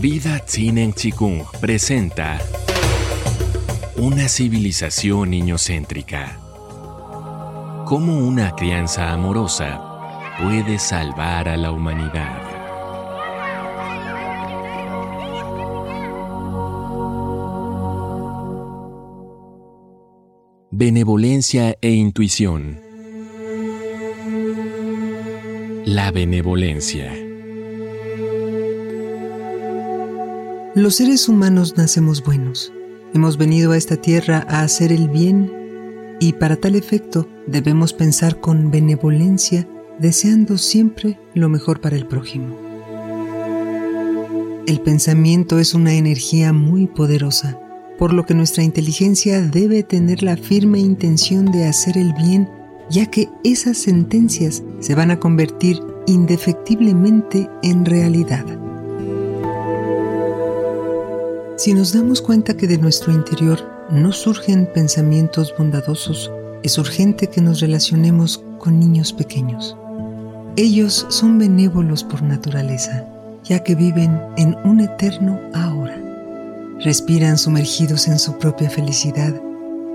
Vida Tsinen Chikung presenta Una civilización niñocéntrica. Cómo una crianza amorosa puede salvar a la humanidad. Benevolencia e intuición. La benevolencia. Los seres humanos nacemos buenos. Hemos venido a esta tierra a hacer el bien y para tal efecto debemos pensar con benevolencia, deseando siempre lo mejor para el prójimo. El pensamiento es una energía muy poderosa, por lo que nuestra inteligencia debe tener la firme intención de hacer el bien, ya que esas sentencias se van a convertir indefectiblemente en realidad. Si nos damos cuenta que de nuestro interior no surgen pensamientos bondadosos, es urgente que nos relacionemos con niños pequeños. Ellos son benévolos por naturaleza, ya que viven en un eterno ahora. Respiran sumergidos en su propia felicidad,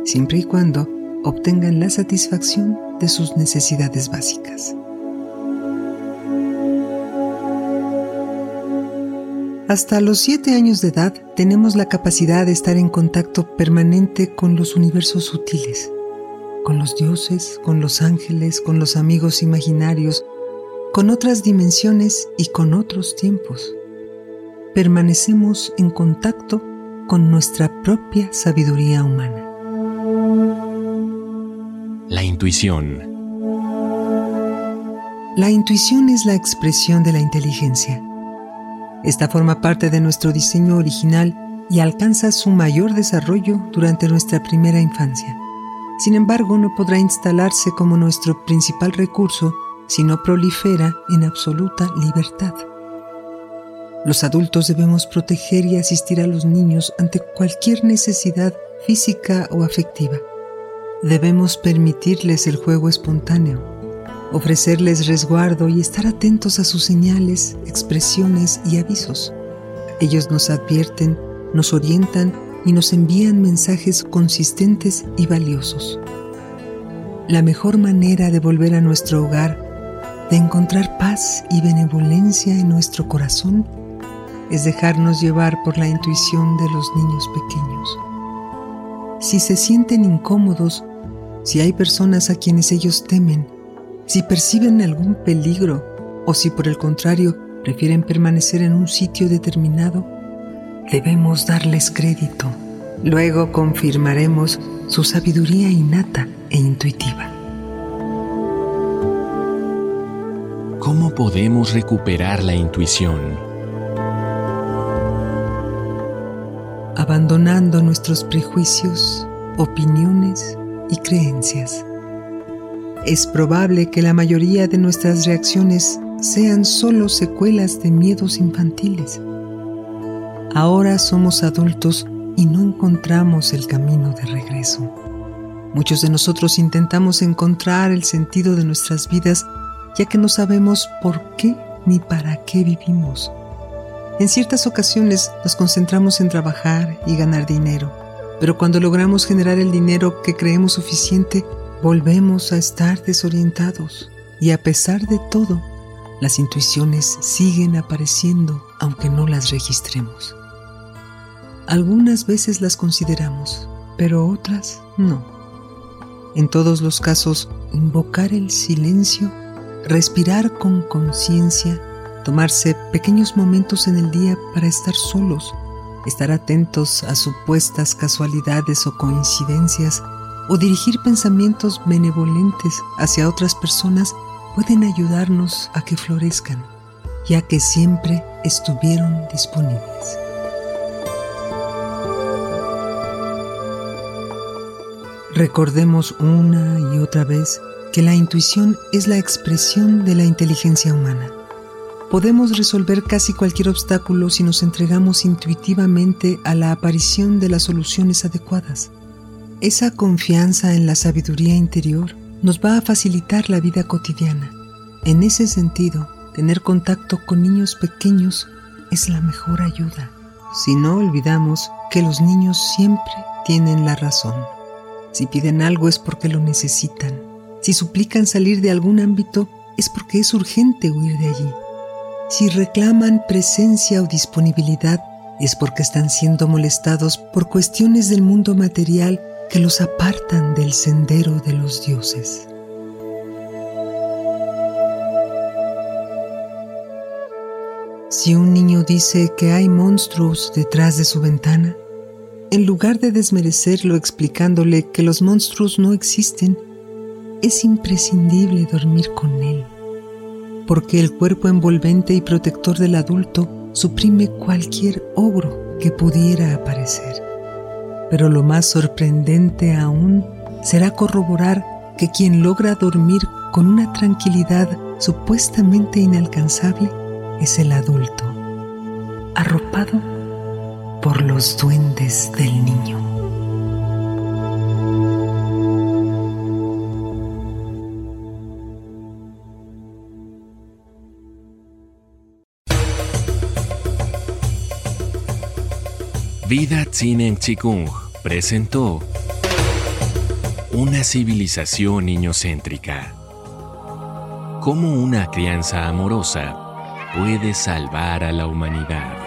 siempre y cuando obtengan la satisfacción de sus necesidades básicas. Hasta los siete años de edad tenemos la capacidad de estar en contacto permanente con los universos sutiles, con los dioses, con los ángeles, con los amigos imaginarios, con otras dimensiones y con otros tiempos. Permanecemos en contacto con nuestra propia sabiduría humana. La intuición. La intuición es la expresión de la inteligencia esta forma parte de nuestro diseño original y alcanza su mayor desarrollo durante nuestra primera infancia. Sin embargo, no podrá instalarse como nuestro principal recurso si no prolifera en absoluta libertad. Los adultos debemos proteger y asistir a los niños ante cualquier necesidad física o afectiva. Debemos permitirles el juego espontáneo, ofrecerles resguardo y estar atentos a sus señales, expresiones y avisos. Ellos nos advierten, nos orientan y nos envían mensajes consistentes y valiosos. La mejor manera de volver a nuestro hogar, de encontrar paz y benevolencia en nuestro corazón, es dejarnos llevar por la intuición de los niños pequeños. Si se sienten incómodos, si hay personas a quienes ellos temen, si perciben algún peligro o si por el contrario prefieren permanecer en un sitio determinado, debemos darles crédito. Luego confirmaremos su sabiduría innata e intuitiva. ¿Cómo podemos recuperar la intuición? Abandonando nuestros prejuicios, opiniones y creencias es probable que la mayoría de nuestras reacciones sean solo secuelas de miedos infantiles. Ahora somos adultos y no encontramos el camino de regreso. Muchos de nosotros intentamos encontrar el sentido de nuestras vidas ya que no sabemos por qué ni para qué vivimos. En ciertas ocasiones nos concentramos en trabajar y ganar dinero, pero cuando logramos generar el dinero que creemos suficiente, volvemos a estar desorientados y a pesar de todo, las intuiciones siguen apareciendo aunque no las registremos. Algunas veces las consideramos, pero otras no. En todos los casos, invocar el silencio, respirar con conciencia, tomarse pequeños momentos en el día para estar solos, estar atentos a supuestas casualidades o coincidencias o dirigir pensamientos benevolentes hacia otras personas pueden ayudarnos a que florezcan, ya que siempre estuvieron disponibles. Recordemos una y otra vez que la intuición es la expresión de la inteligencia humana. Podemos resolver casi cualquier obstáculo si nos entregamos intuitivamente a la aparición de las soluciones adecuadas. Esa confianza en la sabiduría interior nos va a facilitar la vida cotidiana. En ese sentido, tener contacto con niños pequeños es la mejor ayuda. Si no olvidamos que los niños siempre tienen la razón. Si piden algo es porque lo necesitan. Si suplican salir de algún ámbito es porque es urgente huir de allí. Si reclaman presencia o disponibilidad es porque están siendo molestados por cuestiones del mundo material que los apartan del sendero de los dioses. Si un niño dice que hay monstruos detrás de su ventana, en lugar de desmerecerlo explicándole que los monstruos no existen, es imprescindible dormir con él, porque el cuerpo envolvente y protector del adulto suprime cualquier ogro que pudiera aparecer. Pero lo más sorprendente aún será corroborar que quien logra dormir con una tranquilidad supuestamente inalcanzable es el adulto, arropado por los duendes del niño. Vida en Chikung presentó una civilización niñocéntrica. Cómo una crianza amorosa puede salvar a la humanidad.